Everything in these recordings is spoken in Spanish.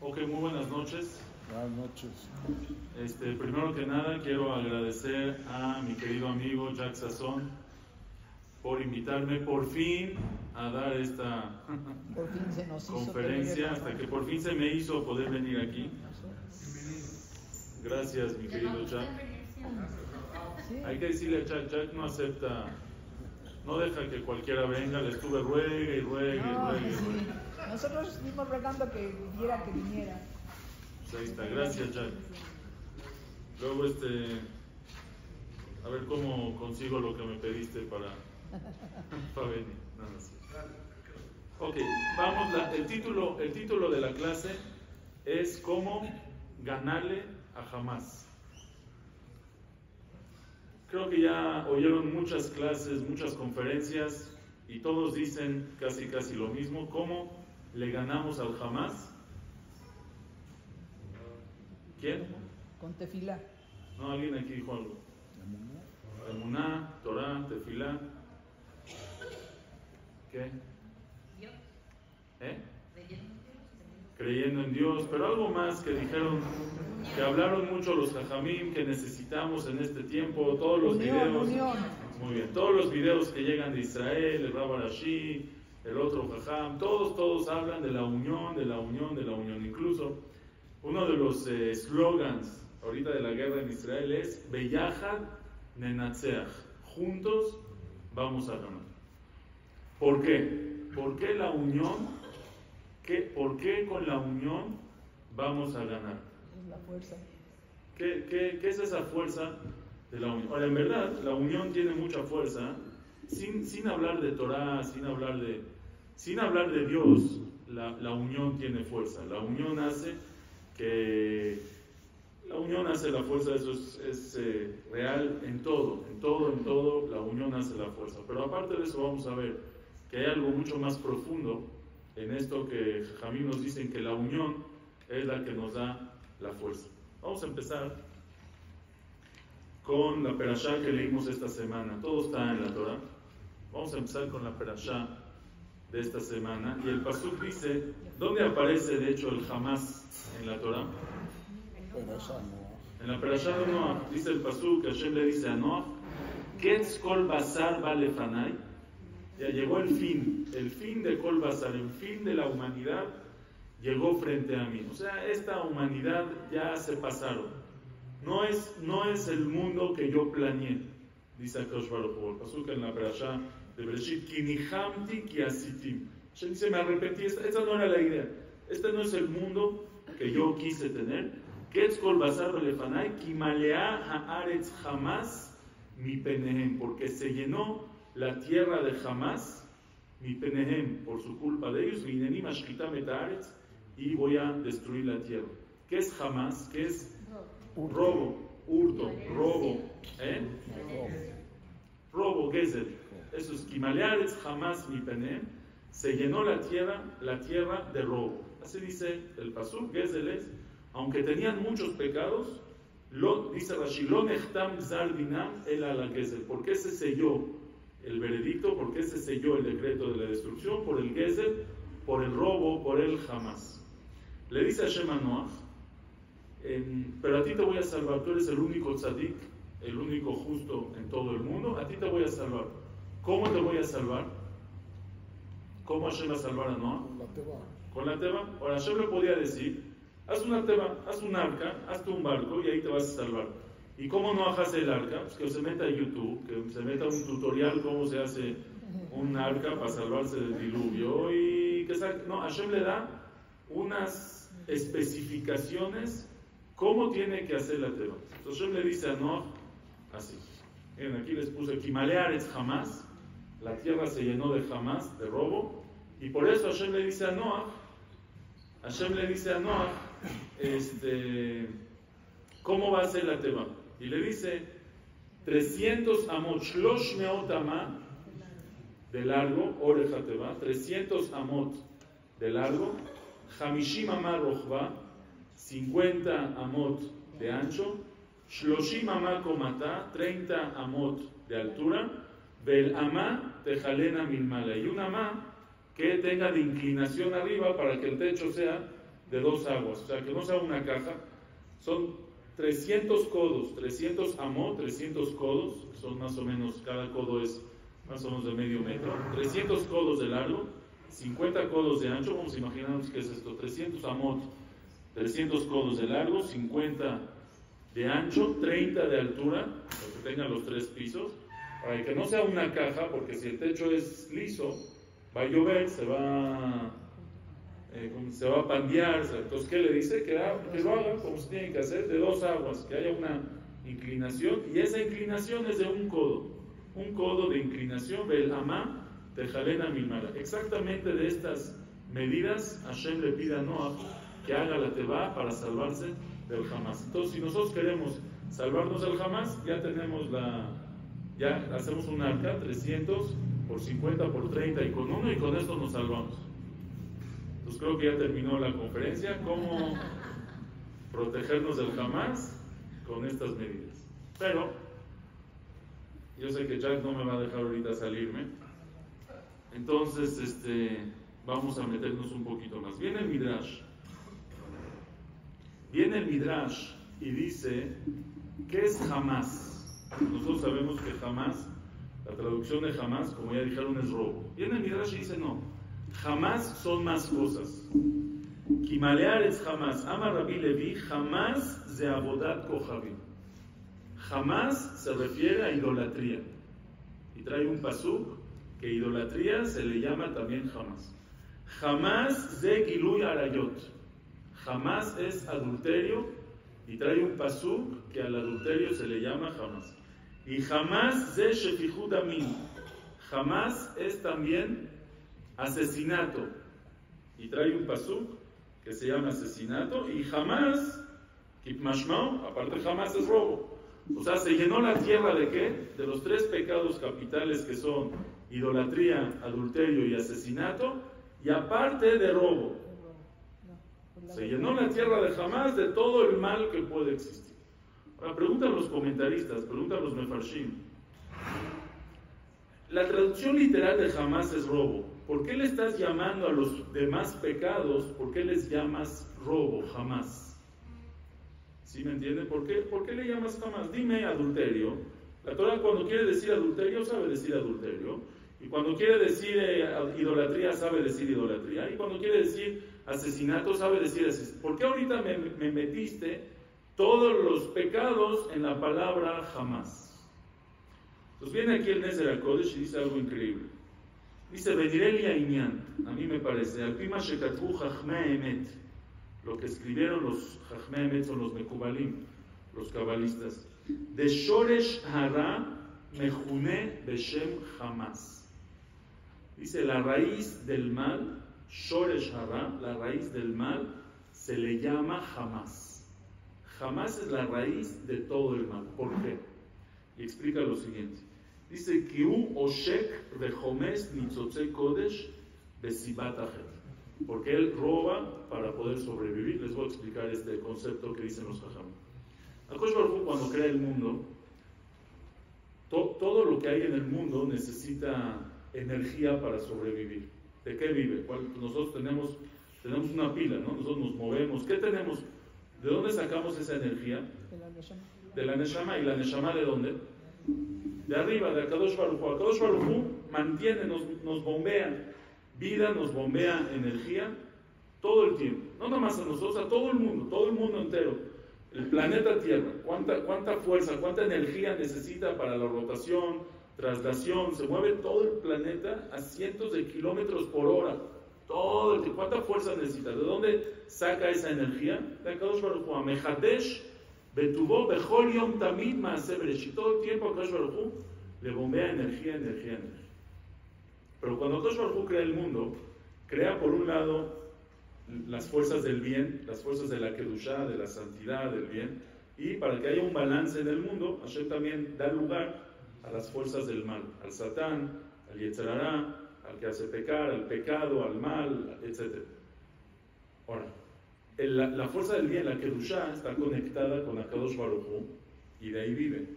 Ok, muy buenas noches. Buenas noches. Este, primero que nada quiero agradecer a mi querido amigo Jack Sazón por invitarme por fin a dar esta Por fin se nos hizo conferencia, hasta que por fin se me hizo poder venir aquí. Gracias, mi querido Jack. Sí. Hay que decirle a Jack, Jack no acepta, no deja que cualquiera venga, le estuve ruegue y ruegue y No, ruegue y sí. ruegue. Nosotros estuvimos rogando que viera que viniera. Pues ahí está, gracias Jack. Luego este, a ver cómo consigo lo que me pediste para, para venir. No, no sé. Ok, vamos, la- el, título, el título de la clase es cómo ganarle a Hamas. Creo que ya oyeron muchas clases, muchas conferencias y todos dicen casi casi lo mismo, cómo le ganamos al Hamas. ¿Quién? Con tefilá. No, alguien aquí dijo algo. Emuná, Torah, Tefilá. ¿Qué? ¿Eh? Creyendo en Dios, pero algo más que dijeron, que hablaron mucho los jajamim que necesitamos en este tiempo, todos los Unión, videos. unión. Muy bien, todos los videos que llegan de Israel, el Rabarashi, el otro jajam, todos, todos hablan de la unión, de la unión, de la unión. Incluso uno de los eh, slogans ahorita de la guerra en Israel es Beyahad Nenatzeach. Juntos vamos a ganar. ¿Por qué? ¿Por qué la unión? ¿Qué, ¿Por qué con la unión vamos a ganar? La fuerza. ¿Qué, qué, qué es esa fuerza de la unión? Ahora, en verdad, la unión tiene mucha fuerza, sin, sin hablar de Torah, sin hablar de, sin hablar de Dios, la, la unión tiene fuerza. La unión hace que... La unión hace la fuerza, eso es, es, eh, real en todo, en todo, en todo, la unión hace la fuerza. Pero aparte de eso vamos a ver que hay algo mucho más profundo en esto que Jamín nos dicen que la unión es la que nos da la fuerza. Vamos a empezar con la perashá que leímos esta semana. Todo está en la Torah. Vamos a empezar con la perashá de esta semana. Y el pasuk dice, ¿dónde aparece de hecho el Hamas en la Torah? En la perashá de Noah dice el pasuk que Hashem le dice a Noah, Ketz kol basar balefanai. Ya llegó el fin, el fin de kol basar, el fin de la humanidad llegó frente a mí. O sea, esta humanidad ya se pasaron. No es, no es el mundo que yo planeé, dice Akash Baruch. El pasuk en la perashá de Bereshit, ki nihamti ki asitim. Hashem dice, me arrepentí, esta, esta no era la idea. Este no es el mundo que yo quise tener. Ketz kol basar balefanai, ki malea haaretz jamás mi penehem, porque se llenó la tierra de jamás, mi penehem, por su culpa de ellos, vineni mashkita metaretz, y voy a destruir la tierra. ¿Qué es jamás? ¿Qué es robo? Hurto, robo, ¿eh? Robo, gezel. Eso es Kimalearetz jamás mi penehem, se llenó la tierra, la tierra de robo. Así dice el pasuk, gezel es, aunque tenían muchos pecados, lo, dice Rashi, lo nechtam el ala gezel. ¿Por qué se selló el veredicto? ¿Por qué se selló el decreto de la destrucción? Por el gezel, por el robo, por el jamás. Le dice a Hashem a Noach, em, pero a ti te voy a salvar, tú eres el único tzadik, el único justo en todo el mundo, a ti te voy a salvar. ¿Cómo te voy a salvar? ¿Cómo Hashem va a salvar a Noah? La teba. Con la teba. Ahora Hashem le podía decir, haz una teba, haz un arca, hazte un barco y ahí te vas a salvar. ¿Y cómo no hace el arca? Pues que se meta a YouTube, que se meta un tutorial cómo se hace un arca para salvarse del diluvio y que no, Hashem le da unas especificaciones cómo tiene que hacer la teba. Entonces Hashem le dice a Noah así. Miren, aquí les puse Kimaleares jamás, la tierra se llenó de jamás, de robo, y por eso Hashem le dice a Noah, Hashem le dice a Noah, este, ¿cómo va a ser la teba? Y le dice, 300 amot, shlosh meot amah, de largo, oreja teba, 300 amot de largo, hamishim amah rochva, 50 amot de ancho, Shloshim amá comata, 30 amot de altura, vel amá tejalena milmala, y un amá que tenga de inclinación arriba para que el techo sea de dos aguas, o sea, que no sea una caja, son 300 codos, 300 amot, 300 codos, son más o menos, cada codo es más o menos de medio metro, 300 codos de largo, 50 codos de ancho, vamos a imaginarnos que es esto, 300 amot, 300 codos de largo, 50 de ancho, 30 de altura, para que tengan los tres pisos, para que no sea una caja, porque si el techo es liso, va a llover, se va, eh, se va a pandear, entonces ¿qué le dice? Que, lo hagan como se tiene que hacer, de dos aguas, que haya una inclinación, y esa inclinación es de un codo, un codo de inclinación, el amá, de Jalena Mimara. Exactamente de estas medidas, Hashem le pide a Noah que haga la teba para salvarse del Hamas. Entonces, si nosotros queremos salvarnos del Hamas, ya tenemos la, ya hacemos un arca, 300 por 50 por 30 y con uno y con esto nos salvamos. Entonces creo que ya terminó la conferencia, cómo protegernos del Hamas con estas medidas. Pero, yo sé que Jack no me va a dejar ahorita salirme. Entonces, este, vamos a meternos un poquito más. Viene el Midrash. Viene el Midrash y dice, ¿qué es jamás? Nosotros sabemos que jamás, la traducción de jamás, como ya dijeron, es robo. Viene el Midrash y dice, no, jamás son más cosas. Kimalear es jamás. Ama Rabbi Levi, jamás de abodat kohabim. Jamás se refiere a idolatría. Y trae un pasuk que idolatría se le llama también jamás. Jamás de Arayot. Jamás es adulterio y trae un pasuk que al adulterio se le llama jamás. Y jamás de Shefihud Amin. Jamás es también asesinato. Y trae un pasuk que se llama asesinato. Y jamás, Kipmashmao, aparte jamás es robo. O sea, se llenó la tierra de qué? De los tres pecados capitales que son idolatría, adulterio y asesinato, y aparte de robo. Se llenó la tierra de jamás de todo el mal que puede existir. Ahora preguntan los comentaristas, preguntan los mefarshim. La traducción literal de jamás es robo. ¿Por qué le estás llamando a los demás pecados? ¿Por qué les llamas robo jamás? ¿Sí me entienden? ¿Por qué, ¿Por qué le llamas jamás? Dime adulterio. La Torah cuando quiere decir adulterio sabe decir adulterio. Y cuando quiere decir eh, idolatría sabe decir idolatría. Y cuando quiere decir asesinato sabe decir asesinato. ¿Por qué ahorita me, me metiste todos los pecados en la palabra jamás? Entonces viene aquí el Nezer Kodesh y dice algo increíble. Dice, Benireli Ainian, a mí me parece, al Pima Shekatbu Emet, lo que escribieron los Chachme Emet son los Mekubalim, los cabalistas. De Shoresh Hara Mejune Beshem Hamas. Dice, la raíz del mal, la raíz del mal, se le llama Hamas. Hamas es la raíz de todo el mal. ¿Por qué? Y explica lo siguiente. Dice, Kiu Oshek Rehomes Nitzotze Kodesh Besibat Porque él roba para poder sobrevivir. Les voy a explicar este concepto que dicen los Baruch cuando crea el mundo, to, todo lo que hay en el mundo necesita energía para sobrevivir. ¿De qué vive? Nosotros tenemos, tenemos una pila, ¿no? Nosotros nos movemos. ¿Qué tenemos? ¿De dónde sacamos esa energía? De la Neshama. ¿Y la Neshama de dónde? De arriba, de Akadosh Baruj. Akadosh Baruj mantiene, nos, nos bombea vida, nos bombea energía todo el tiempo. No nomás a nosotros, a todo el mundo, todo el mundo entero. El planeta Tierra, ¿cuánta, cuánta fuerza, cuánta energía necesita para la rotación, traslación? Se mueve todo el planeta a cientos de kilómetros por hora. Todo el, ¿Cuánta fuerza necesita? ¿De dónde saca esa energía? De Akadosh Baruj Hu. Mejadesh Betubó, Bejol Yom Tamid Maase Bereshit. Todo el tiempo Akadosh Baruj Hu le bombea energía, energía, energía. Pero cuando Akadosh Baruj Hu crea el mundo, crea por un lado las fuerzas del bien, las fuerzas de la Kedushá, de la santidad, del bien, y para que haya un balance en el mundo, Hashem también da lugar a las fuerzas del mal, al Satán, al Yetzerará, al que hace pecar, al pecado, al mal, etc. Ahora, la, la, fuerza del bien, la Kedushá, está conectada con Akadosh Baruj Hu, y de ahí vive.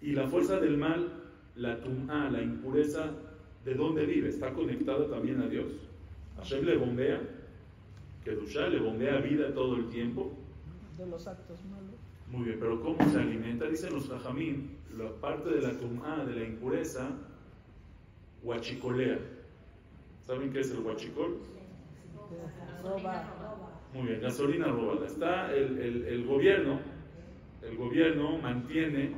Y la fuerza del mal, la tum'a, la impureza, ¿de dónde vive? Está conectada también a Dios. Hashem le bombea, que Dusha le bombea vida todo el tiempo. De los actos malos. Muy bien, pero ¿cómo se alimenta? Dicen los jajamín, la parte de la tum'a, de la impureza, huachicolea. ¿Saben qué es el huachicol? Muy bien, gasolina robada. Está el, el- el gobierno, el gobierno mantiene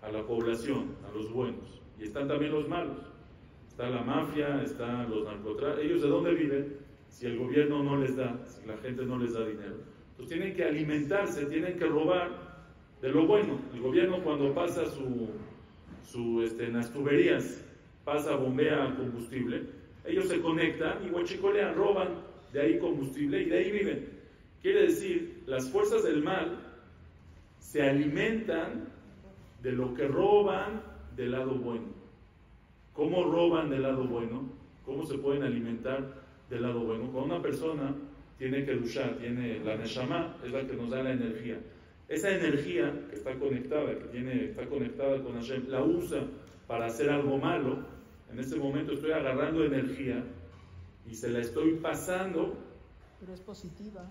a la población, a los buenos, y están también los malos. Está la mafia, están los narcotraficantes. ¿Ellos de dónde viven? Si el gobierno no les da, si la gente no les da dinero. Entonces tienen que alimentarse, tienen que robar de lo bueno. El gobierno cuando pasa su, su este, en las tuberías, pasa, bombea combustible, ellos se conectan y huachicolean, roban de ahí combustible y de ahí viven. Quiere decir, las fuerzas del mal se alimentan de lo que roban del lado bueno. ¿Cómo roban del lado bueno? ¿Cómo se pueden alimentar del lado bueno? Cuando una persona tiene que duchar, tiene la neshama, es la que nos da la energía. Esa energía que está conectada, que tiene, está conectada con Hashem, la usa para hacer algo malo. En ese momento estoy agarrando energía y se la estoy pasando, Pero es positiva.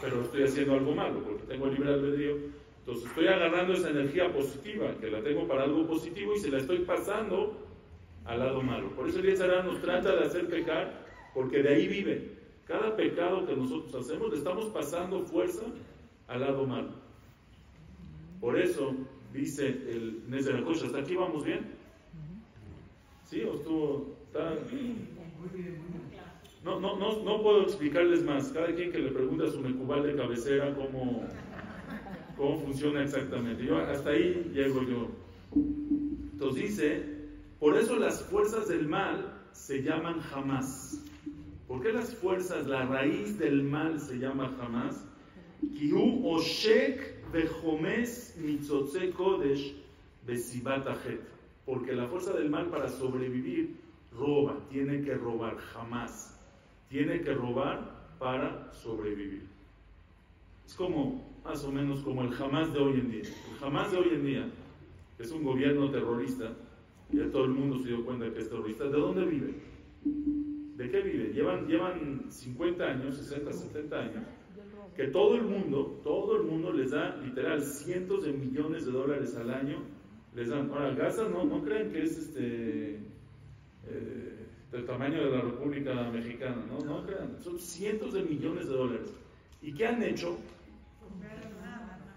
pero estoy haciendo algo malo porque tengo libre albedrío. Entonces estoy agarrando esa energía positiva, que la tengo para algo positivo y se la estoy pasando al lado malo. Por eso el Yetzirah nos trata de hacer pecar, porque de ahí vive. Cada pecado que nosotros hacemos le estamos pasando fuerza al lado malo. Por eso dice el Nezer ¿hasta aquí vamos bien? ¿Sí? ¿O estuvo...? No, no, no, no puedo explicarles más. Cada quien que le pregunte a su mecubal de cabecera cómo, cómo funciona exactamente. Yo hasta ahí llego yo. Entonces dice, por eso las fuerzas del mal se llaman jamás. ¿Por qué las fuerzas, la raíz del mal se llama jamás? Kihu oshek bejomes mitzotze kodesh besibat achet. Porque la fuerza del mal para sobrevivir roba, tiene que robar, jamás. Tiene que robar para sobrevivir. Es como, más o menos, como el jamás de hoy en día. El jamás de hoy en día es un gobierno terrorista. Ya todo el mundo se dio cuenta que es terrorista. ¿De dónde vive? ¿De qué vive? Llevan, llevan 50 años, 60, 70 años. Que todo el mundo, todo el mundo les da literal cientos de millones de dólares al año. Les dan. Ahora, Gaza no, no creen que es este eh, del tamaño de la República Mexicana, no, no crean. Son cientos de millones de dólares. ¿Y qué han hecho?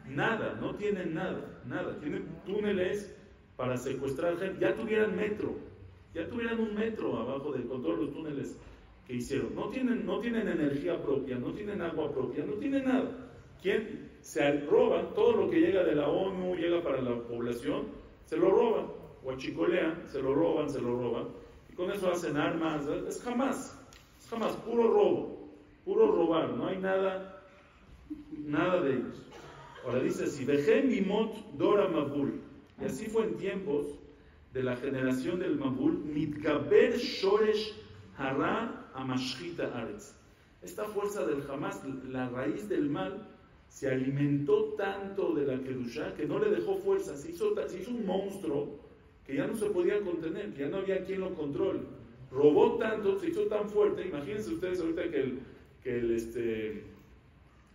Nada, no tienen nada, nada. Tienen túneles para secuestrar gente. Ya tuvieran metro, ya tuvieran un metro abajo de, con todos los túneles que hicieron. No tienen, no tienen energía propia, no tienen agua propia, no tienen nada. ¿Quién? Se roban todo lo que llega de la ONU, llega para la población, se lo roban. O achicolean, se lo roban, se lo roban. Y con eso hacen armas. Es jamás, es jamás, puro robo, puro robar. No hay nada, nada de ellos. Ahora dice así, Vejem Mimot Dora Mabul. Y así fue en tiempos de la generación del Mabul, Mitgaber Shoresh Hara Amashchita Aretz. Esta fuerza del Hamas, la raíz del mal, se alimentó tanto de la Kedushá que no le dejó fuerza, se hizo, un monstruo que ya no se podía contener, que ya no había quien lo controle. Robó tanto, se hizo tan fuerte, imagínense ustedes ahorita que este,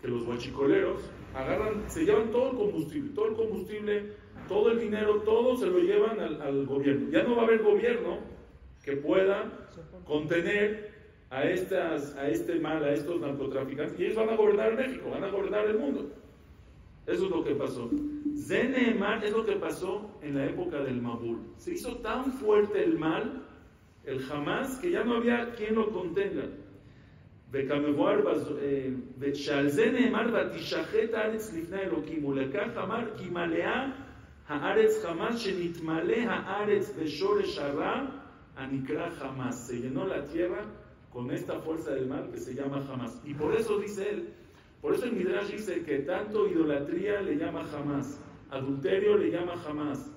los guachicoleros agarran, se llevan todo el combustible, todo el combustible, todo el dinero, todo se lo llevan al gobierno. Ya no va a haber gobierno que pueda contener a, estas, a este mal, a estos narcotraficantes, y ellos van a gobernar México, van a gobernar el mundo. Eso es lo que pasó. Zeneemar es lo que pasó en la época del Mabul. Se hizo tan fuerte el mal, el jamás, que ya no había quien lo contenga. וכמבואר, בז- אה, ושעל זה נאמר ותשחט הארץ לפני אלוקים, ולכך אמר כי מלאה הארץ חמס, שנתמלא הארץ בשורש הרע הנקרא חמס. Se llenó la tierra con esta fuerza del mal que se llama jamás. Y por eso dice él, por eso el Midrash dice que tanto idolatría le llama jamás, adulterio le llama jamás,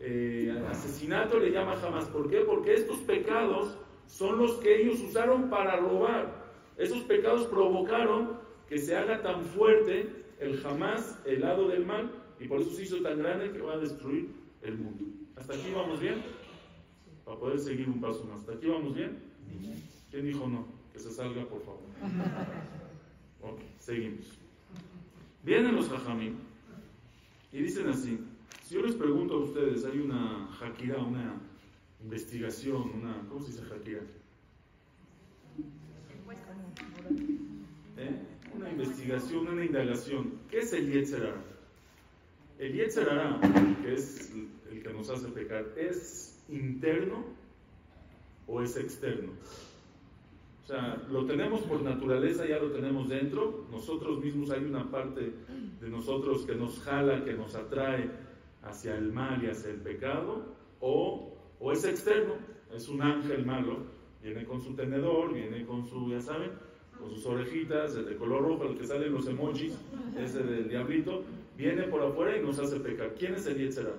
eh, asesinato le llama jamás. ¿Por qué? Porque estos pecados son los que ellos usaron para robar. Esos pecados provocaron que se haga tan fuerte el jamás, el lado del mal, y por eso se hizo tan grande que va a destruir el mundo. ¿Hasta aquí vamos bien? Para poder seguir un paso más. ¿Hasta aquí vamos bien? ¿Quién dijo no? Que se salga, por favor. Ok, seguimos. Vienen los jajamim y dicen así, si yo les pregunto a ustedes, hay una jaquira, una investigación, una, ¿cómo se dice jaquira? ¿Eh? Una investigación, una indagación. ¿Qué es el Yetzerara? El Yetzerara, que es el que nos hace pecar, ¿es interno o es externo? O sea, lo tenemos por naturaleza, ya lo tenemos dentro. Nosotros mismos hay una parte de nosotros que nos jala, que nos atrae hacia el mal y hacia el pecado, o, o es externo, es un ángel malo, viene con su tenedor, viene con su, ya saben, con sus orejitas, el de color rojo, el que salen los emojis, ese del diablito, viene por afuera y nos hace pecar. ¿Quién es el Yetzerá?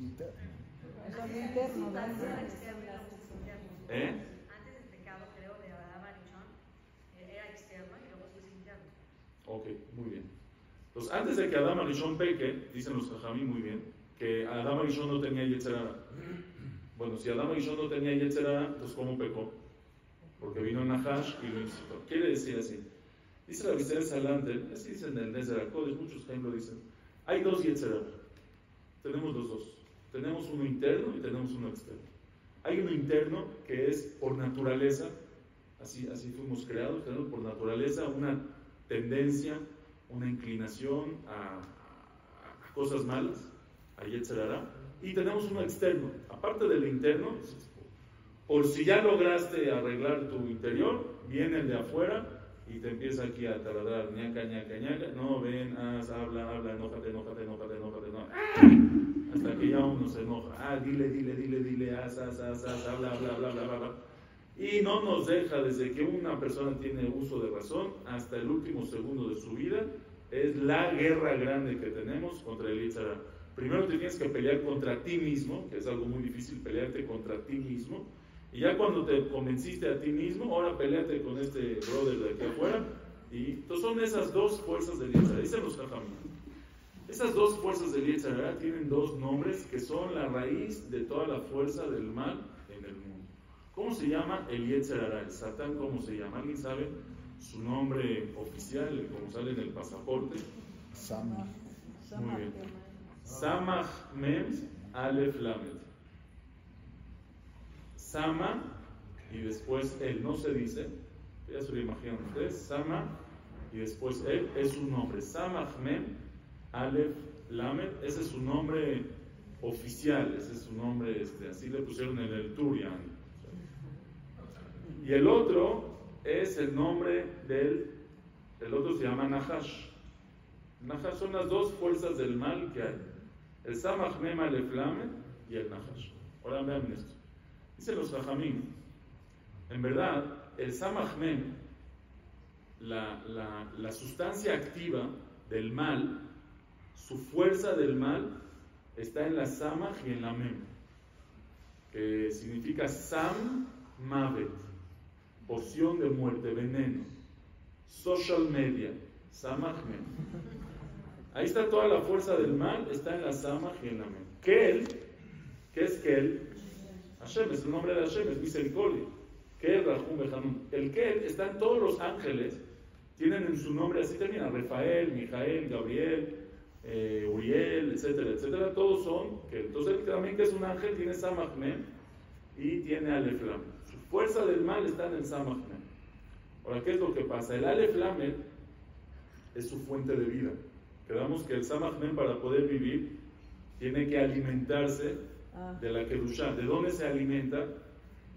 Interno. ¿Eh? Antes del pecado, creo, de Adán Marichón, era externo y luego sí es interno. Ok, muy bien. Entonces, antes de que Adán Arishon peque, dicen los Jajamí muy bien, que Adán Arishon no tenía Yetzerara. Bueno, si Adán Arishon no tenía Yetzerara, entonces ¿cómo pecó? Porque vino Nahash y lo incitó. Quiere decir así. Dice la Vicera Salanter, es que dicen en el Nezer Kodesh, muchos Jaim lo dicen. Hay dos Yetzerara. Tenemos los dos. Tenemos uno interno y tenemos uno externo. Hay uno interno que es por naturaleza, así, así fuimos creados, por naturaleza una tendencia, una inclinación a, a- cosas malas, a Yetzerara, y tenemos uno externo. Aparte del interno, por si ya lograste arreglar tu interior, viene el de afuera y te empieza aquí a taladrar, ñaca, ñaca, ñaca, no, ven, haz, habla, habla, enójate, enójate, enójate, enójate, enójate, hasta que ya uno se enoja, ah, dile, dile, dile, dile, haz, haz, haz, haz, habla, habla, habla, habla, habla. Y no nos deja desde que una persona tiene uso de razón hasta el último segundo de su vida. Es la guerra grande que tenemos contra el Yitzhara. Primero te tienes que pelear contra ti mismo, que es algo muy difícil pelearte contra ti mismo. Y ya cuando te convenciste a ti mismo, ahora peleate con este brother de aquí afuera. Y entonces son esas dos fuerzas del Yitzhara. Dicen los Jajamim. Esas dos fuerzas del Yitzhara tienen dos nombres que son la raíz de toda la fuerza del mal en el mundo. ¿Cómo se llama el Yetzerara? El Satán, ¿cómo se llama? ¿Alguien sabe su nombre oficial, como sale en el pasaporte? Sami. Muy bien. Samach Mem Aleph Lamed. Sama y después él, no se dice, ya se lo imaginan ustedes, Sama y después él es su nombre. Samach Mem Aleph Lamed, ese es su nombre oficial, ese es su nombre, este, así le pusieron en el Turian. Y el otro es el nombre del, el otro se llama Nahash. Nahash son las dos fuerzas del mal que hay. El Samach Mem Aleph Lamed y el Nahash. Ahora vean esto. Dicen los Jajamim, en verdad, el Samach Mem, la, la, la sustancia activa del mal, su fuerza del mal, está en la Samach y en la Mem, que significa Sam Mavet, poción de muerte, veneno, social media, Samach Mem. Ahí está toda la fuerza del mal, está en la Samach y en. Kel, ¿qué es Kel? Hashem, es el nombre de Hashem, es misericordia. Kel, Rahum. El Kel están todos los ángeles, tienen en su nombre, así termina, Rafael, Mijael, Gabriel, eh, Uriel, etcétera, etcétera, todos son Kel. Entonces también que es un ángel tiene Samach Mem y tiene. Su fuerza del mal está en el Mem. Ahora, ¿qué es lo que pasa? El Aleph Lamed es su fuente de vida. Quedamos que el Mem para poder vivir tiene que alimentarse Ah, de la Kedushá. ¿De dónde se alimenta?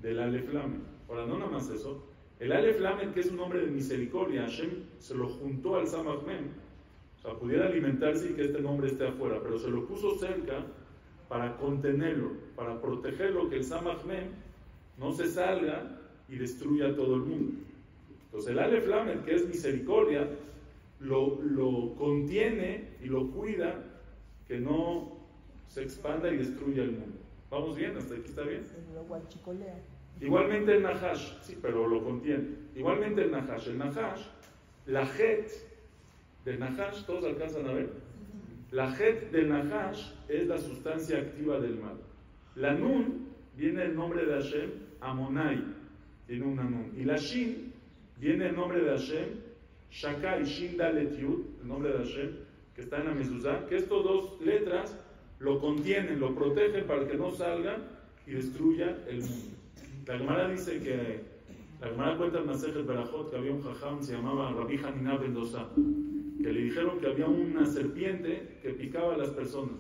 Del Aleph Lamed. Ahora, no nada más eso. El Aleph Lamed, que es un nombre de misericordia, Hashem se lo juntó al Samach Mem. O sea, pudiera alimentarse y que este nombre esté afuera, pero se lo puso cerca para contenerlo, para protegerlo, que el Samach Mem no se salga y destruya a todo el mundo. Entonces, el Aleph Lamed, que es misericordia, lo, lo contiene y lo cuida que no se expanda y destruya el mundo. ¿Vamos bien? ¿Hasta aquí está bien? Igualmente el Nahash, sí, pero lo contiene. Igualmente el Nahash. El Nahash, la Het del Nahash, ¿todos alcanzan a ver? La Het del Nahash es la sustancia activa del mal. La Nun viene el nombre de Hashem, Amonai, tiene una Nun. Y la Shin viene el nombre de Hashem, Shakai Shin Dalet Yud, el nombre de Hashem, que está en la mezuzá, que estas dos letras lo contienen, lo protegen para que no salga y destruya el mundo. La Gemara dice que, la Gemara cuenta en Masejet Berajot que había un jajam, se llamaba Rabbi Hanina Mendoza, que le dijeron que había una serpiente que picaba a las personas.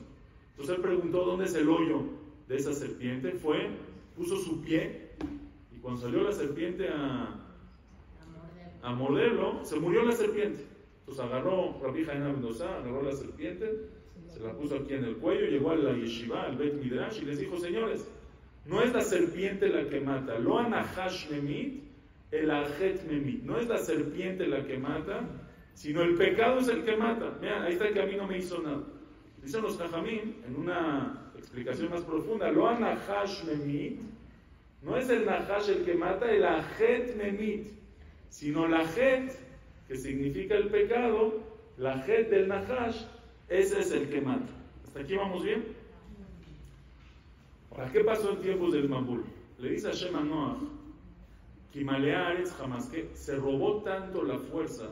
Entonces él preguntó dónde es el hoyo de esa serpiente, fue, puso su pie y cuando salió la serpiente a, a morderlo, se murió la serpiente. Entonces agarró Rabbi Hanina Mendoza, agarró la serpiente, se la puso aquí en el cuello, llegó a la yeshiva, al Bet Midrash, y les dijo, señores, no es la serpiente la que mata, lo anahash memit, el ajet memit. No es la serpiente la que mata, sino el pecado es el que mata. Mira, ahí está el camino me hizo nada. Dicen los Jajamín, en una explicación más profunda, lo anahash memit, no es el nahash el que mata, el ajet memit, sino la ajet, que significa el pecado, la ajet del nahash, ese es el que mata. ¿Hasta aquí vamos bien? Ahora, ¿qué pasó en tiempos del Mambul? Le dice a Shema Noah, Kimaleares jamás que se robó tanto la fuerza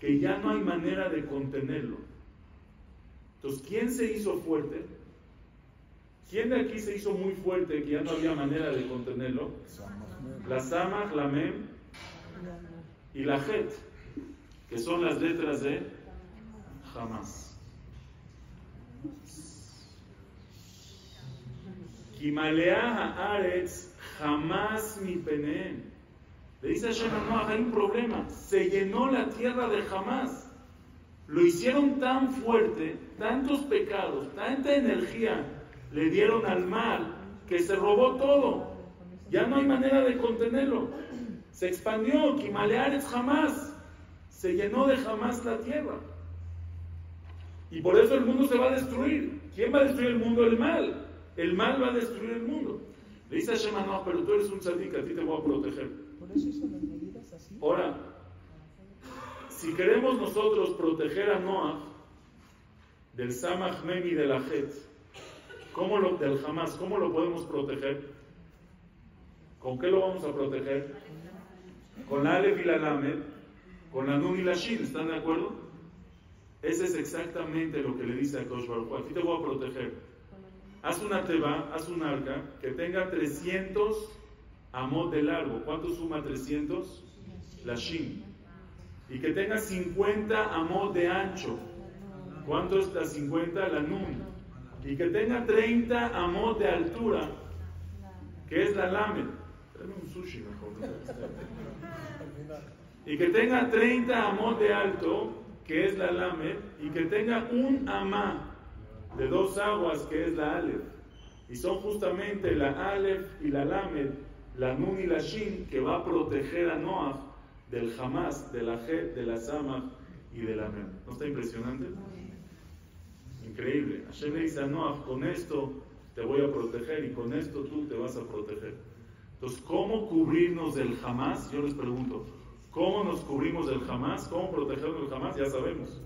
que ya no hay manera de contenerlo. Entonces, ¿quién se hizo fuerte? ¿Quién de aquí se hizo muy fuerte que ya no había manera de contenerlo? La Samach, la Mem y la Het, que son las letras de jamás. Kimalea jamás mi penem. Le dice a Hashem, no, hay un problema. Se llenó la tierra de jamás. Lo hicieron tan fuerte, tantos pecados, tanta energía le dieron al mal que se robó todo. Ya no hay manera de contenerlo. Se expandió, Kimaleares jamás. Se llenó de jamás la tierra. Y por eso el mundo se va a destruir. ¿Quién va a destruir el mundo? El mal. El mal va a destruir el mundo. Le dice a Shema, no, pero tú eres un tzadik, a ti te voy a proteger. Por eso hizo las medidas así. Ahora, si queremos nosotros proteger a Noah del Samach Mem y de la Het, ¿cómo lo, del Hamas, ¿cómo lo podemos proteger? ¿Con qué lo vamos a proteger? Con la Aleph y la Lamed, con la Nun y la Shin, ¿están de acuerdo? Ese es exactamente lo que le dice a Kosh. Aquí te voy a proteger. Haz una teba, haz un arca que tenga 300 amot de largo. ¿Cuánto suma 300? La shin. Y que tenga 50 amot de ancho. ¿Cuánto es la 50? La nun. Y que tenga 30 amot de altura, que es la lamed. Un sushi mejor. Y que tenga 30 amot de alto, que es la lamed. Y que tenga un amá de dos aguas que es la Aleph. Y son justamente la Aleph y la Lamed, la Nun y la Shin, que va a proteger a Noah del Hamas, de la Het, de la Samach y de la Mem. ¿No está impresionante? Increíble. Hashem le dice a Noah, con esto te voy a proteger y con esto tú te vas a proteger. Entonces, ¿cómo cubrirnos del Hamas? Yo les pregunto, ¿cómo nos cubrimos del Hamas? ¿Cómo protegernos del Hamas? Ya sabemos.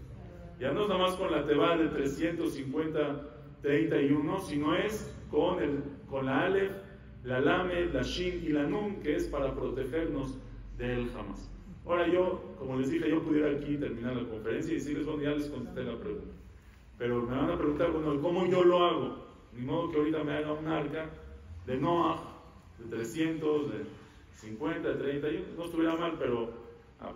Ya no es nada más con la teba de 350, 31, sino es con, el, con la Aleph, la Lamed, la Shin y la Nun, que es para protegernos del Hamas. Ahora yo, como les dije, yo pudiera aquí terminar la conferencia y decirles, bueno, ya les contesté la pregunta. Pero me van a preguntar, bueno, ¿cómo yo lo hago? Ni modo que ahorita me haga un arca de Noah, de 300, de 50, de 30, no estuviera mal, pero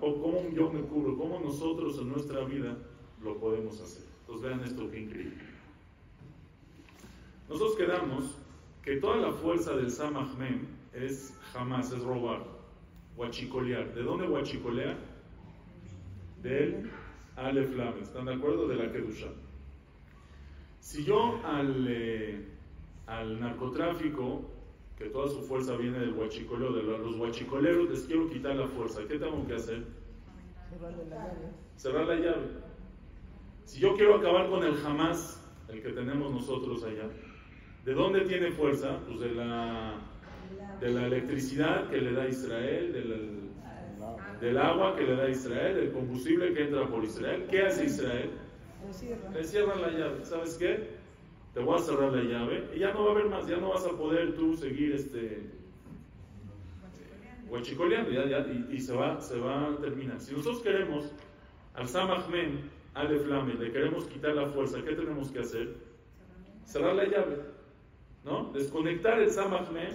¿cómo yo me cubro? ¿Cómo nosotros en nuestra vida lo podemos hacer. Entonces vean esto que increíble. Nosotros quedamos que toda la fuerza del Samahmem es jamás, es robar, huachicolear. ¿De dónde huachicolea? Del Aleph Lam. ¿Están de acuerdo? De la Kedusha. Si yo al, eh, al narcotráfico, que toda su fuerza viene del huachicoleo, de los huachicoleros, les quiero quitar la fuerza, ¿qué tengo que hacer? Cerrarle la llave. Cerrar la llave. Si yo quiero acabar con el jamás, el que tenemos nosotros allá, ¿de dónde tiene fuerza? Pues de la, de la electricidad que le da Israel, del, del agua que le da Israel, del combustible que entra por Israel. ¿Qué hace Israel? Le cierra. Le cierran la llave. ¿Sabes qué? Te voy a cerrar la llave y ya no va a haber más, ya no vas a poder tú seguir este huachicoleando ya, ya, y, y se, va, se va a terminar. Si nosotros queremos al Samachmen, al Eflame, le queremos quitar la fuerza, ¿qué tenemos que hacer? Cerrar la llave, ¿no? Desconectar el Samachmen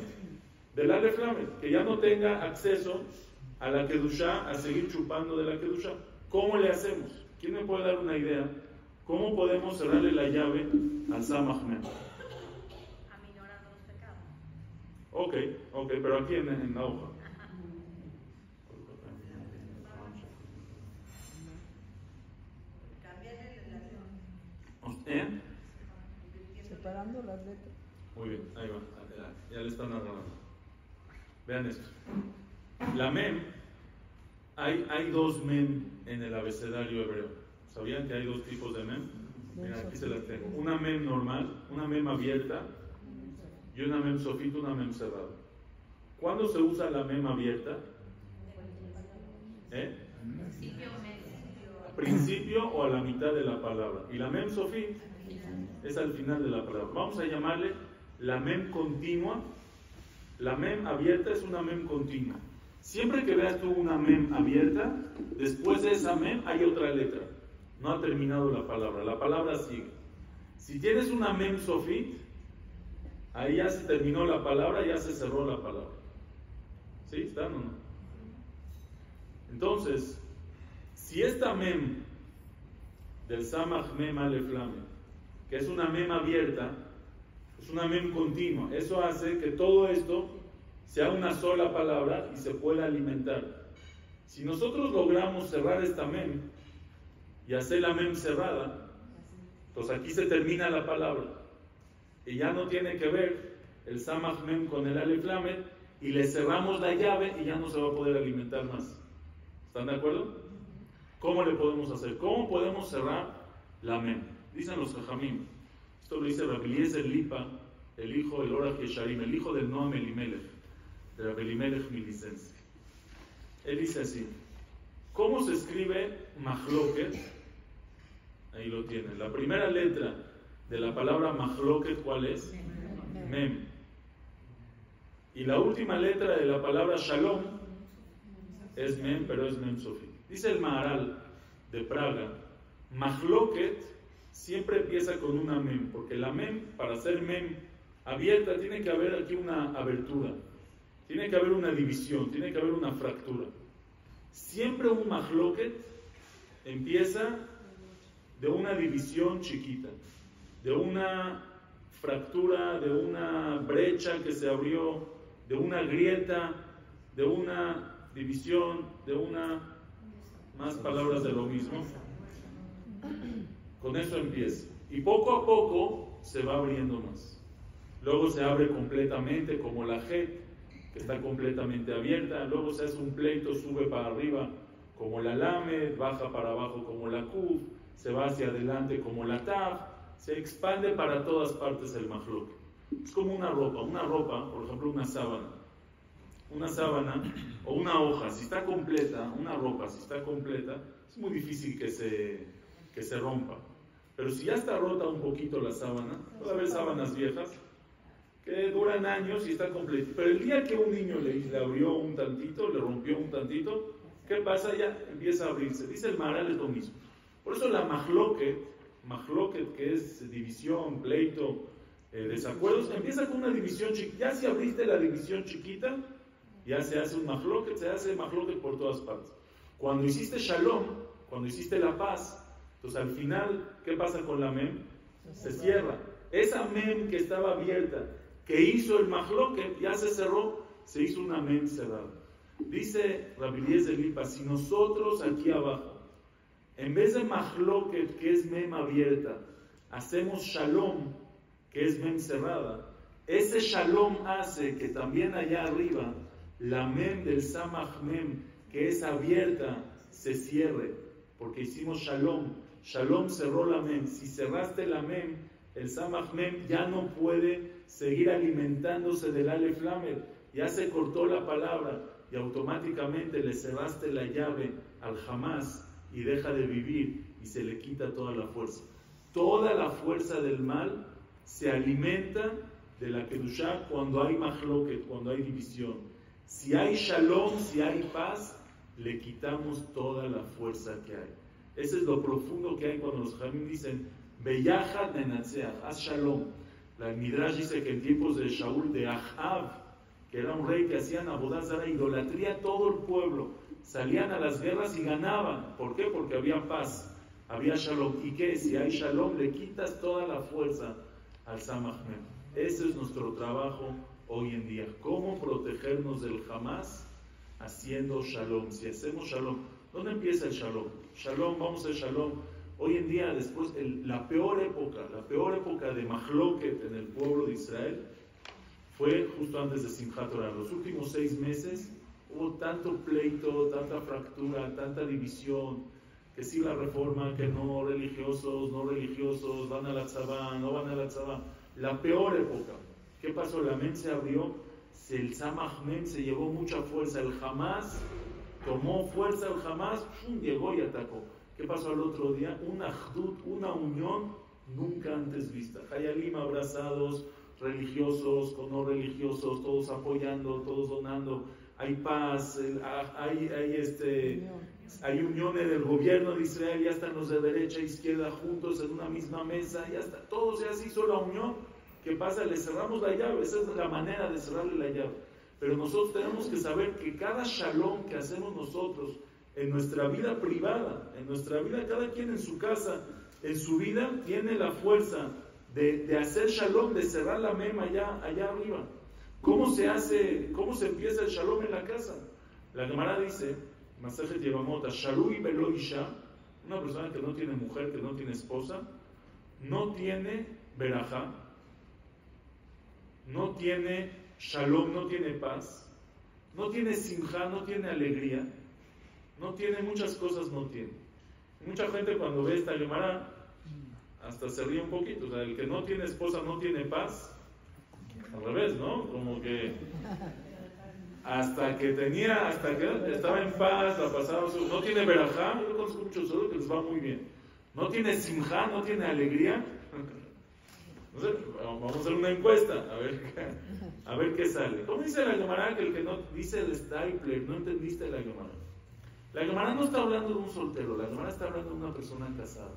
del Aleph Lamed, que ya no tenga acceso a la Kedushá, a seguir chupando de la Kedushá. ¿Cómo le hacemos? ¿Quién me puede dar una idea? ¿Cómo podemos cerrarle la llave al pecados. Ok, ok, pero aquí en, en la hoja. ¿Eh? Separando las letras. Muy bien, ahí va, ya, ya le están agarrando. Vean esto. La mem, hay, hay dos mem en el abecedario hebreo. ¿Sabían que hay dos tipos de mem? Mira, aquí se las tengo. Una mem normal, una mem abierta y una mem sofita, una mem cerrada. ¿Cuándo se usa la mem abierta? ¿Eh? Principio o a la mitad de la palabra. Y la mem sofit es al final de la palabra. Vamos a llamarle la mem continua. La mem abierta es una mem continua. Siempre que veas tú una mem abierta, después de esa mem hay otra letra. No ha terminado la palabra. La palabra sigue. Si tienes una mem sofit, ahí ya se terminó la palabra, ya se cerró la palabra. ¿Sí? ¿Están o no? Entonces, si esta mem del Samach Mem Aleph Lamed, que es una mem abierta, es una mem continua, eso hace que todo esto sea una sola palabra y se pueda alimentar. Si nosotros logramos cerrar esta mem y hacer la mem cerrada, pues aquí se termina la palabra. Y ya no tiene que ver el Samach Mem con el Aleph Lamed y le cerramos la llave y ya no se va a poder alimentar más. ¿Están de acuerdo? ¿Cómo le podemos hacer? ¿Cómo podemos cerrar la mem? Dicen los Jajamim. Esto lo dice Rabeliezer Lipa, el hijo del Orach Yesharim, el hijo del Noam Elimelech, de Rabelimelech Milicense. Él dice así: ¿Cómo se escribe Mahloket? Ahí lo tienen. La primera letra de la palabra Mahloket, ¿cuál es? Mem. Y la última letra de la palabra Shalom es Mem, pero es Mem Sofí. Dice el Maharal de Praga, Mahloket siempre empieza con una Mem, porque la Mem, para ser Mem abierta, tiene que haber aquí una abertura, tiene que haber una división, tiene que haber una fractura. Siempre un Mahloket empieza de una división chiquita, de una fractura, de una brecha que se abrió, de una grieta, de una división, de una más palabras de lo mismo. Con eso empieza. Y poco a poco se va abriendo más. Luego se abre completamente como la G, que está completamente abierta. Luego se hace un pleito, sube para arriba como la Lamed, baja para abajo como la Kuf, se va hacia adelante como la Taf, se expande para todas partes el Mahluk. Es como una ropa, una ropa, por ejemplo, una sábana. Una sábana o una hoja, si está completa, una ropa, si está completa, es muy difícil que se, que se rompa. Pero si ya está rota un poquito la sábana, puede haber sábanas viejas que duran años y está completa. Pero el día que un niño le, le abrió un tantito, le rompió un tantito, ¿qué pasa? Ya empieza a abrirse. Dice el Maharal es lo mismo. Por eso la mahloket, mahloket que es división, pleito, eh, desacuerdos, empieza con una división chiquita. Ya si abriste la división chiquita, ya se hace un mahloket, se hace mahloket por todas partes. Cuando hiciste shalom, cuando hiciste la paz, entonces al final, ¿qué pasa con la mem? Se cierra. Esa mem que estaba abierta, que hizo el mahloket, ya se cerró, se hizo una mem cerrada. Dice Rabbi Lipa, si nosotros aquí abajo, en vez de mahloket, que es mem abierta, hacemos shalom, que es mem cerrada, ese shalom hace que también allá arriba la mem del samach mem, que es abierta, se cierre, porque hicimos shalom. Shalom cerró la mem. Si cerraste la mem, el samach mem ya no puede seguir alimentándose del aleph lamed. Ya se cortó la palabra y automáticamente le cerraste la llave al jamás y deja de vivir y se le quita toda la fuerza. Toda la fuerza del mal se alimenta de la Kedushá cuando hay mahloket, cuando hay división. Si hay shalom, si hay paz, le quitamos toda la fuerza que hay. Ese es lo profundo que hay cuando los jamín dicen, Beyahad nenatzeach, haz shalom. La Midrash dice que en tiempos de Shaul, de Ahab, que era un rey que hacían abodazara, idolatría todo el pueblo, salían a las guerras y ganaban. ¿Por qué? Porque había paz, había shalom. ¿Y qué? Si hay shalom, le quitas toda la fuerza al Samahmed. Ese es nuestro trabajo hoy en día. ¿Cómo protegernos del Hamas? Haciendo shalom. Si hacemos shalom, ¿dónde empieza el shalom? Shalom, vamos a shalom. Hoy en día, después, la peor época, la peor época de Mahloket en el pueblo de Israel fue justo antes de Simchat Torah. Los últimos seis meses hubo tanto pleito, tanta fractura, tanta división, que sí la reforma, que no religiosos, no religiosos, van a la tzabá, no van a la tzabá. La peor época. ¿Qué pasó? La mente se abrió, el Samahmed se llevó mucha fuerza, el Hamas tomó fuerza, el Hamas llegó y atacó. ¿Qué pasó al otro día? Una ahdut, una unión nunca antes vista. Hayalim abrazados, religiosos, con no religiosos, todos apoyando, todos donando. Hay paz, hay, hay, este, hay uniones del gobierno de Israel, ya están los de derecha e izquierda juntos en una misma mesa, ya está, todos ya se hizo la unión. ¿Qué pasa? Le cerramos la llave, esa es la manera de cerrarle la llave. Pero nosotros tenemos que saber que cada shalom que hacemos nosotros en nuestra vida privada, en nuestra vida, cada quien en su casa, en su vida, tiene la fuerza de, hacer shalom, de cerrar la mema allá, allá arriba. ¿Cómo se hace, cómo se empieza el shalom en la casa? La Gemara dice, Masaje Yevamota, Shalui Beloisha, una persona que no tiene mujer, que no tiene esposa, no tiene verajá, no tiene shalom, no tiene paz, no tiene simja, no tiene alegría, no tiene muchas cosas, no tiene. Mucha gente cuando ve esta Gemara hasta se ríe un poquito. O sea, el que no tiene esposa no tiene paz. Al revés, ¿no? Como que hasta que tenía, hasta que estaba en paz, la pasaba, no tiene verajá, yo muchos que les va muy bien. No tiene simja, no tiene alegría. vamos a hacer una encuesta, a ver, a ver qué sale. ¿Cómo dice la Gemara que el que no dice el Stapler, no entendiste la Gemara? La Gemara no está hablando de un soltero, la Gemara está hablando de una persona casada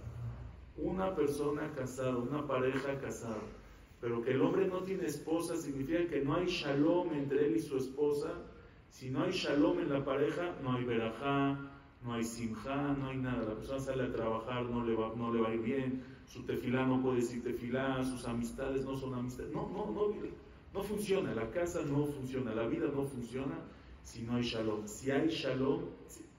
una persona casada, una pareja casada, pero que el hombre no tiene esposa, significa que no hay shalom entre él y su esposa. Si no hay shalom en la pareja, no hay verajá, no hay simjá, no hay nada. La persona sale a trabajar, no le va, no le va a ir bien, su tefilá no puede decir tefilá, sus amistades no son amistades. No, no, no, no funciona, la casa no funciona, la vida no funciona si no hay shalom. Si hay shalom,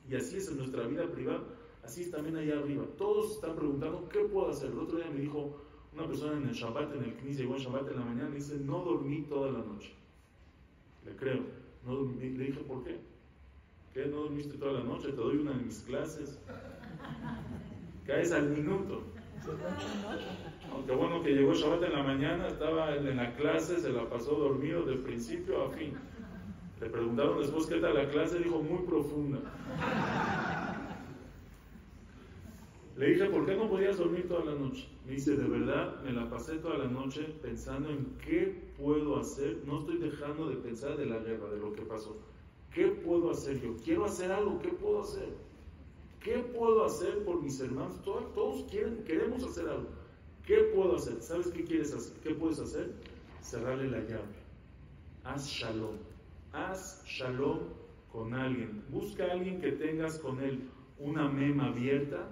y así es en nuestra vida privada, Así es también allá arriba. Todos están preguntando, ¿qué puedo hacer? El otro día me dijo una persona en el Shabbat, en el Knis, llegó el Shabbat en la mañana y dice, no dormí toda la noche. Le creo. No Le dije, ¿por qué? ¿Qué? ¿No dormiste toda la noche? Te doy una de mis clases. Caes al minuto. Aunque bueno que llegó Shabbat en la mañana, estaba en la clase, se la pasó dormido de principio a fin. Le preguntaron después qué tal la clase, dijo muy profunda. Le dije, ¿por qué no podías dormir toda la noche? Me dice, de verdad, me la pasé toda la noche pensando en qué puedo hacer. No estoy dejando de pensar de la guerra, de lo que pasó. ¿Qué puedo hacer yo? Quiero hacer algo, ¿qué puedo hacer? ¿Qué puedo hacer por mis hermanos? Todos, todos quieren, queremos hacer algo. ¿Qué puedo hacer? ¿Sabes qué quieres hacer? ¿Qué puedes hacer? Cerrarle la llave. Haz shalom. Haz shalom con alguien. Busca a alguien que tengas con él una mema abierta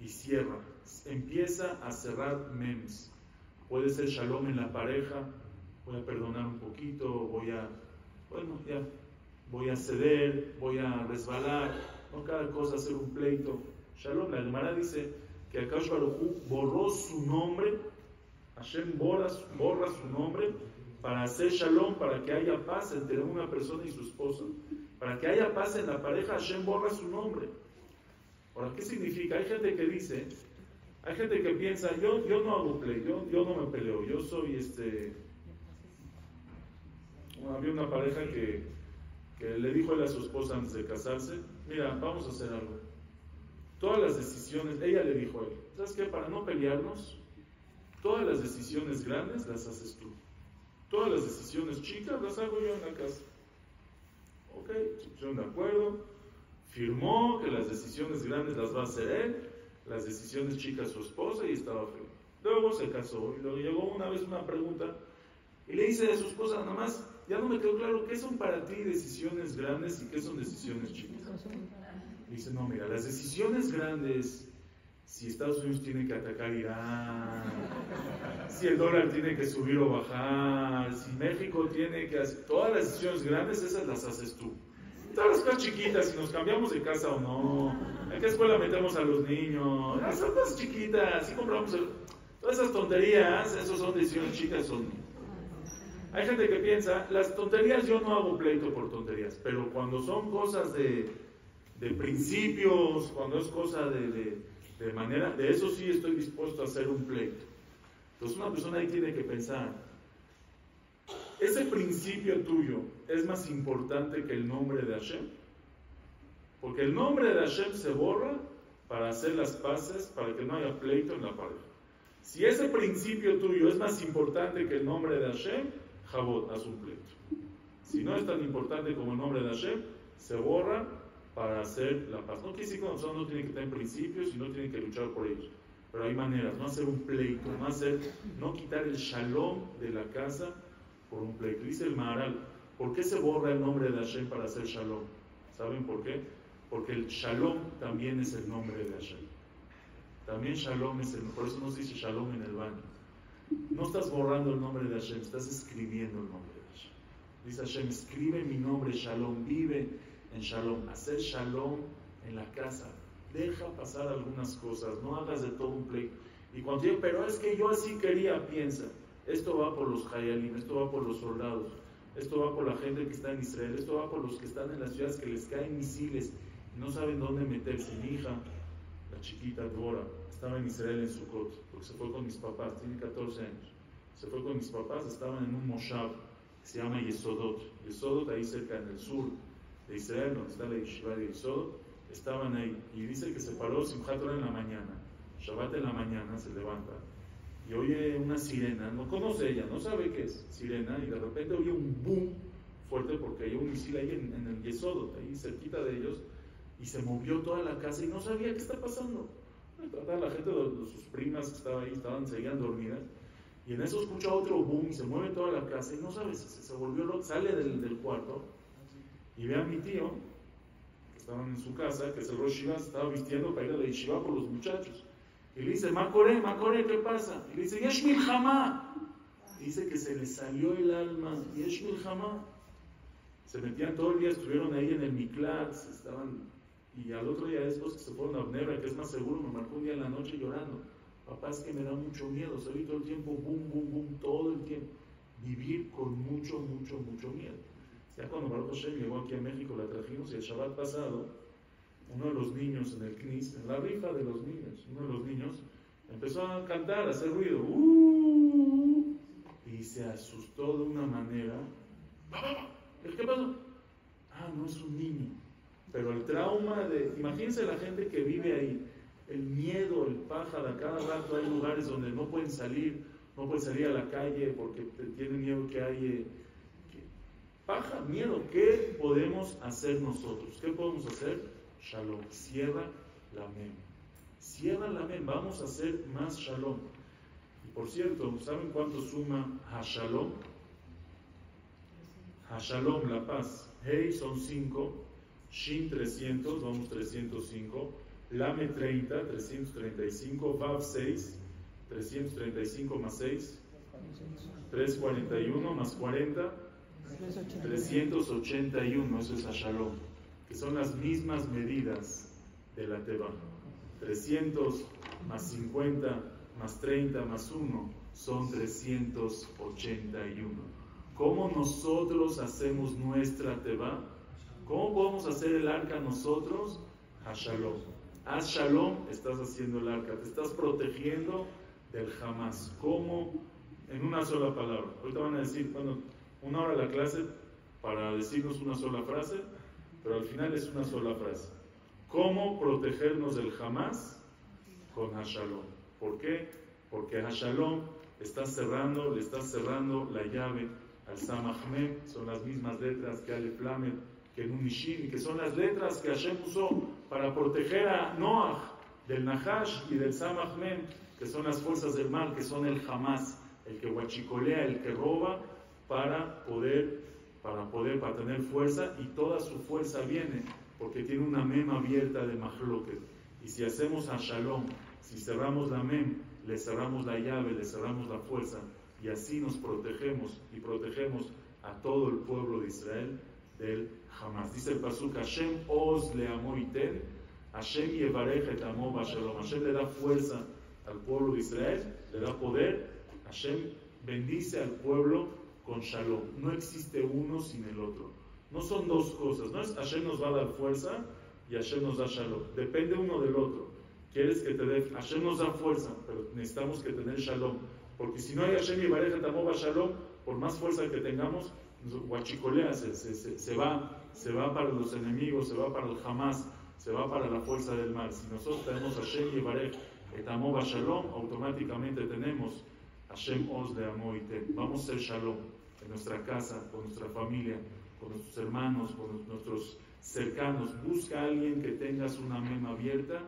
y cierra. Empieza a cerrar memes. Puede ser shalom en la pareja, voy a perdonar un poquito, voy a, bueno, ya, voy a ceder, voy a resbalar, no cada cosa hacer un pleito. Shalom, la Gemara dice que Akash Baruj borró su nombre, Hashem borra, borra su nombre para hacer shalom, para que haya paz entre una persona y su esposo. Para que haya paz en la pareja, Hashem borra su nombre. Ahora, ¿qué significa? Hay gente que dice, hay gente que piensa, yo, yo no hago play, yo, yo no me peleo, yo soy este... había una pareja que, que le dijo a su esposa antes de casarse, mira, vamos a hacer algo. todas las decisiones, ella le dijo a él, ¿sabes qué? Para no pelearnos, todas las decisiones grandes las haces tú. Todas las decisiones chicas las hago yo en la casa. Ok, se pusieron de acuerdo, firmó que las decisiones grandes las va a hacer él, las decisiones chicas su esposa y estaba feliz. Luego se casó y luego llegó una vez una pregunta y le dice a su esposa, nada más, ya no me quedó claro qué son para ti decisiones grandes y qué son decisiones chicas. Dice, no, mira, las decisiones grandes, si Estados Unidos tiene que atacar Irán, si el dólar tiene que subir o bajar, si México tiene que hacer, todas las decisiones grandes, esas las haces tú. Todas las cosas chiquitas, si nos cambiamos de casa o no, en qué escuela metemos a los niños, esas cosas chiquitas, si compramos el, todas esas tonterías, esas son decisiones chicas, son hay gente que piensa, las tonterías yo no hago pleito por tonterías, pero cuando son cosas de, de principios, cuando es cosa de, de, de, manera, de eso sí estoy dispuesto a hacer un pleito. Entonces una persona ahí tiene que pensar, ¿ese principio tuyo es más importante que el nombre de Hashem? Porque el nombre de Hashem se borra para hacer las paces, para que no haya pleito en la pareja. Si ese principio tuyo es más importante que el nombre de Hashem, Jabot, haz un pleito. Si no es tan importante como el nombre de Hashem, se borra para hacer la paz. No quiere decir que nosotros no tienen que tener principios y no tienen que luchar por ellos. Pero hay maneras, no hacer un pleito, no hacer, no quitar el shalom de la casa por un pleito. Dice el Maharal, ¿por qué se borra el nombre de Hashem para hacer shalom? ¿Saben por qué? Porque el shalom también es el nombre de Hashem. También shalom es el, por eso no se dice shalom en el baño. No estás borrando el nombre de Hashem, estás escribiendo el nombre de Hashem. Dice Hashem, escribe mi nombre, Shalom, vive en Shalom. Hacer Shalom en la casa. Deja pasar algunas cosas, no hagas de todo un pleito. Y cuando digo, pero es que yo así quería, piensa. Esto va por los Hayalim, esto va por los soldados, esto va por la gente que está en Israel, esto va por los que están en las ciudades que les caen misiles y no saben dónde meterse. Mi hija, la chiquita Dora, estaba en Israel en Sukkot, porque se fue con mis papás, tiene 14 años. Se fue con mis papás, estaban en un moshav que se llama Yesodot. Yesodot, ahí cerca en el sur de Israel, donde está la yeshiva de Yesodot, estaban ahí. Y dice que se paró Simchat en la mañana, Shabbat en la mañana, se levanta y oye una sirena, no conoce ella, no sabe qué es sirena, y de repente oye un boom fuerte porque hay un misil ahí en, en el Yesodot, ahí cerquita de ellos, y se movió toda la casa y no sabía qué está pasando. La gente de, sus primas que estaban ahí, estaban, seguían dormidas. Y en eso escucha otro boom y se mueve toda la casa y no sabe se, se volvió sale del, cuarto y ve a mi tío, que estaban en su casa, que es el Shiva, estaba vistiendo para ir a la por los muchachos. Y le dice, Macore, Macore, ¿qué pasa? Y le dice, Yesh Milhamá. Dice que se le salió el alma, Yesh Milhamá. Se metían todo el día, estuvieron ahí en el Miklat, estaban y al otro día después que se fueron a Abnebra, que es más seguro, me marcó un día en la noche llorando. Papá, es que me da mucho miedo, se todo el tiempo, boom, boom, boom, todo el tiempo. Vivir con mucho, mucho, mucho miedo. Ya cuando Baruch Hashem llegó aquí a México, la trajimos y el Shabbat pasado, uno de los niños en el CNIS, en la rifa de los niños, uno de los niños empezó a cantar, a hacer ruido, uh, y se asustó de una manera. ¿Qué pasó? Ah, no es un niño pero el trauma de, imagínense la gente que vive ahí, el miedo, el pájaro, a cada rato hay lugares donde no pueden salir, no pueden salir a la calle porque tienen miedo que hay eh, paja, miedo. ¿Qué podemos hacer nosotros? ¿Qué podemos hacer? Shalom, cierra la mente. Cierra la mente, vamos a hacer más shalom. Y por cierto, ¿saben cuánto suma Hashalom? Hashalom, la paz. Hey, son cinco. Shin 300, vamos 305, Lame 30, 335, Vav 6, 335 más 6, 341 más 40, 381, eso es Ashalom, que son las mismas medidas de la Teba. 300 más 50 más 30 más 1 son 381. ¿Cómo nosotros hacemos nuestra Teba? ¿Cómo podemos hacer el arca nosotros? A Shalom. Haz Shalom, estás haciendo el arca, te estás protegiendo del jamás. ¿Cómo? En una sola palabra. Ahorita van a decir, bueno, una hora la clase para decirnos una sola frase, pero al final es una sola frase. ¿Cómo protegernos del Hamas? Con Hashalom. ¿Por qué? Porque Hashalom está cerrando, le está cerrando la llave al Samachmem, son las mismas letras que Ale Flamer, que en Unishin, que son las letras que Hashem usó para proteger a Noah del Nahash y del Samachmem, que son las fuerzas del mal, que son el Hamas, el que huachicolea, el que roba, para poder, para poder, para tener fuerza, y toda su fuerza viene porque tiene una mem abierta de Mahloket. Y si hacemos a Shalom, si cerramos la mem, le cerramos la llave, le cerramos la fuerza, y así nos protegemos y protegemos a todo el pueblo de Israel del Hamas. Dice el Pasuk, Hashem os le amo iten, Hashem yevarej et amo Shalom. Hashem le da fuerza al pueblo de Israel, le da poder, Hashem bendice al pueblo con Shalom. No existe uno sin el otro. No son dos cosas, no es Hashem nos va a dar fuerza y Hashem nos da Shalom. Depende uno del otro. Quieres que te dé, Hashem nos da fuerza, pero necesitamos que tener Shalom. Porque si no hay Hashem y Bareja Tamoba Shalom, por más fuerza que tengamos, guachicolea, se, se, se, va, se va para los enemigos, se va para el Hamas, se va para la fuerza del mal. Si nosotros tenemos Hashem y Bareja Tamoba Shalom, automáticamente tenemos Hashem Os de Amoite. Vamos a ser Shalom en nuestra casa, con nuestra familia, con nuestros hermanos, con nuestros cercanos. Busca a alguien que tengas una mema abierta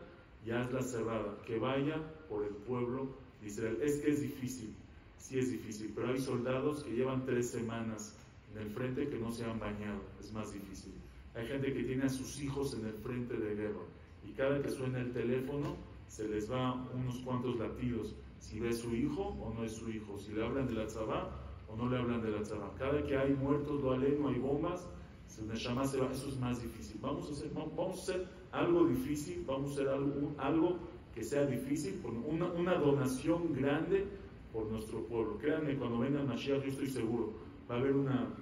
y hazla cerrada, que vaya por el pueblo Israel. Es que es difícil, sí es difícil, pero hay soldados que llevan tres semanas en el frente que no se han bañado, es más difícil. Hay gente que tiene a sus hijos en el frente de guerra y cada que suena el teléfono se les va unos cuantos latidos, si ve su hijo o no es su hijo, si le hablan de la tzabá o no le hablan de la tzabá. Cada que hay muertos, lo hay bombas, se llama se va, eso es más difícil. Vamos a hacer, vamos a algo difícil, vamos a hacer algo, algo que sea difícil, una, una donación grande por nuestro pueblo. Créanme, cuando venga Mashiach, yo estoy seguro, va a haber una,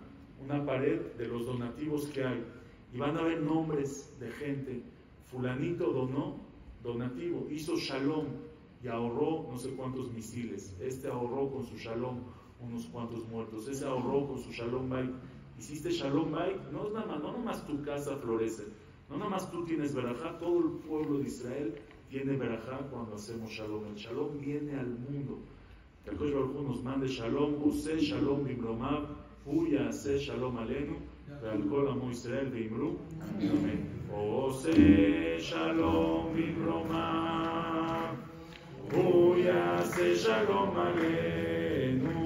una pared de los donativos que hay y van a haber nombres de gente. Fulanito donó, donativo, hizo shalom y ahorró no sé cuántos misiles. Este ahorró con su shalom unos cuantos muertos. Ese ahorró con su Shalom Mike. Hiciste Shalom Mike, no es nada más, no nomás tu casa florece, no nomás tú tienes verajá, todo el pueblo de Israel tiene verajá cuando hacemos Shalom. El Shalom viene al mundo. Que el Baruj nos mande Shalom, Ose Shalom Bimromab, Huya Ase Shalom Alenu, Vealkol Amo Israel Bimru. Amén. Ose Shalom Bimromab, Huya Ase Shalom Alenu.